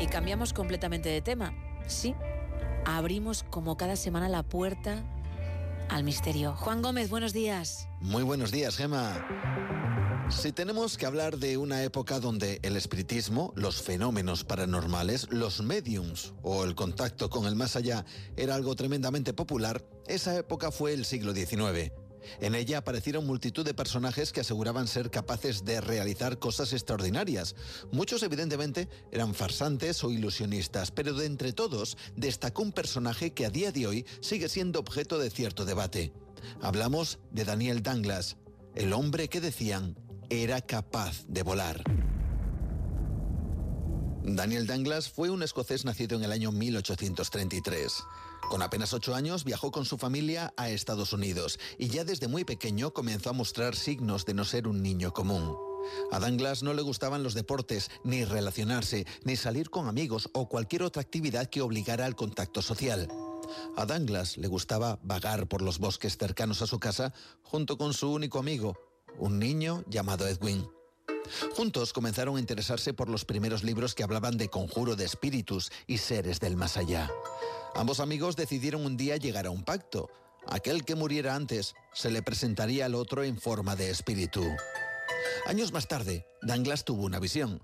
Y cambiamos completamente de tema. Sí, abrimos como cada semana la puerta al misterio. Juan Gómez, buenos días. Muy buenos días, Gema. Si tenemos que hablar de una época donde el espiritismo, los fenómenos paranormales, los mediums o el contacto con el más allá era algo tremendamente popular, esa época fue el siglo XIX. En ella aparecieron multitud de personajes que aseguraban ser capaces de realizar cosas extraordinarias. Muchos evidentemente eran farsantes o ilusionistas, pero de entre todos destacó un personaje que a día de hoy sigue siendo objeto de cierto debate. Hablamos de Daniel Danglas, el hombre que decían era capaz de volar. Daniel Danglas fue un escocés nacido en el año 1833. Con apenas ocho años viajó con su familia a Estados Unidos y ya desde muy pequeño comenzó a mostrar signos de no ser un niño común. A Danglas no le gustaban los deportes, ni relacionarse, ni salir con amigos o cualquier otra actividad que obligara al contacto social. A Danglas le gustaba vagar por los bosques cercanos a su casa junto con su único amigo, un niño llamado Edwin. Juntos comenzaron a interesarse por los primeros libros que hablaban de conjuro de espíritus y seres del más allá. Ambos amigos decidieron un día llegar a un pacto. Aquel que muriera antes se le presentaría al otro en forma de espíritu. Años más tarde, Danglas tuvo una visión.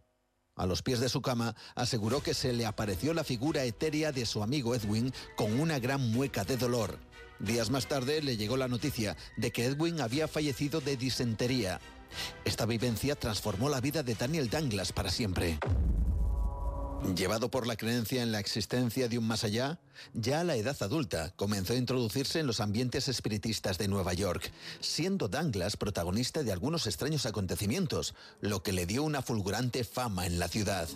A los pies de su cama aseguró que se le apareció la figura etérea de su amigo Edwin con una gran mueca de dolor. Días más tarde le llegó la noticia de que Edwin había fallecido de disentería. Esta vivencia transformó la vida de Daniel Danglas para siempre. Llevado por la creencia en la existencia de un más allá, ya a la edad adulta comenzó a introducirse en los ambientes espiritistas de Nueva York, siendo Danglas protagonista de algunos extraños acontecimientos, lo que le dio una fulgurante fama en la ciudad.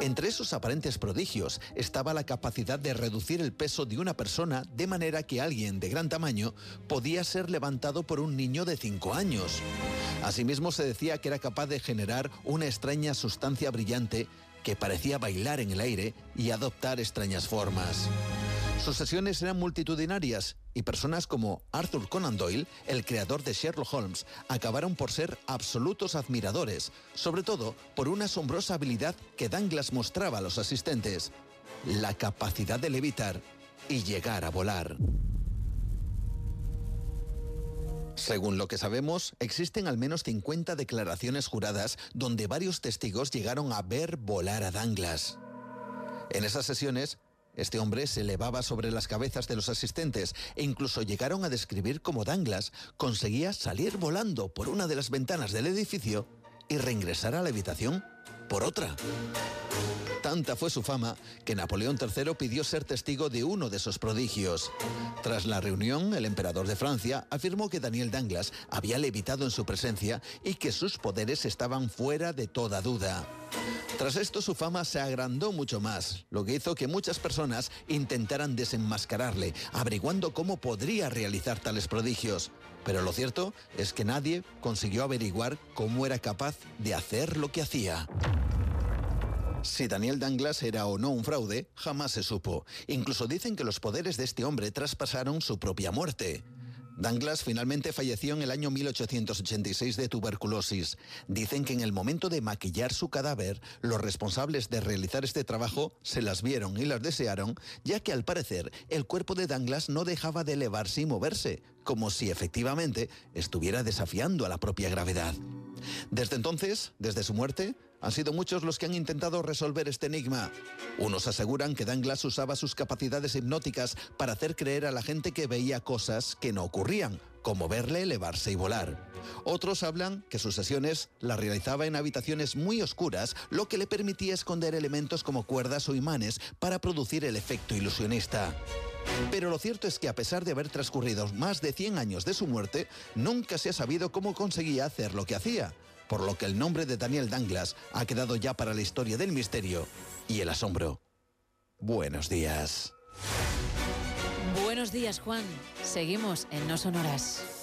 Entre esos aparentes prodigios estaba la capacidad de reducir el peso de una persona de manera que alguien de gran tamaño podía ser levantado por un niño de 5 años. Asimismo se decía que era capaz de generar una extraña sustancia brillante que parecía bailar en el aire y adoptar extrañas formas. Sus sesiones eran multitudinarias y personas como Arthur Conan Doyle, el creador de Sherlock Holmes, acabaron por ser absolutos admiradores, sobre todo por una asombrosa habilidad que Danglas mostraba a los asistentes, la capacidad de levitar y llegar a volar. Según lo que sabemos, existen al menos 50 declaraciones juradas donde varios testigos llegaron a ver volar a Danglas. En esas sesiones, este hombre se elevaba sobre las cabezas de los asistentes e incluso llegaron a describir cómo Danglas conseguía salir volando por una de las ventanas del edificio y reingresar a la habitación por otra. Tanta fue su fama que Napoleón III pidió ser testigo de uno de esos prodigios. Tras la reunión, el emperador de Francia afirmó que Daniel Danglas había levitado en su presencia y que sus poderes estaban fuera de toda duda. Tras esto su fama se agrandó mucho más, lo que hizo que muchas personas intentaran desenmascararle, averiguando cómo podría realizar tales prodigios. Pero lo cierto es que nadie consiguió averiguar cómo era capaz de hacer lo que hacía. Si Daniel Danglas era o no un fraude, jamás se supo. Incluso dicen que los poderes de este hombre traspasaron su propia muerte. Danglas finalmente falleció en el año 1886 de tuberculosis. Dicen que en el momento de maquillar su cadáver, los responsables de realizar este trabajo se las vieron y las desearon, ya que al parecer el cuerpo de Danglas no dejaba de elevarse y moverse, como si efectivamente estuviera desafiando a la propia gravedad. Desde entonces, desde su muerte, han sido muchos los que han intentado resolver este enigma. Unos aseguran que Danglas usaba sus capacidades hipnóticas para hacer creer a la gente que veía cosas que no ocurrían, como verle elevarse y volar. Otros hablan que sus sesiones las realizaba en habitaciones muy oscuras, lo que le permitía esconder elementos como cuerdas o imanes para producir el efecto ilusionista. Pero lo cierto es que a pesar de haber transcurrido más de 100 años de su muerte, nunca se ha sabido cómo conseguía hacer lo que hacía, por lo que el nombre de Daniel Danglas ha quedado ya para la historia del misterio y el asombro. Buenos días. Buenos días, Juan. Seguimos en No Sonoras.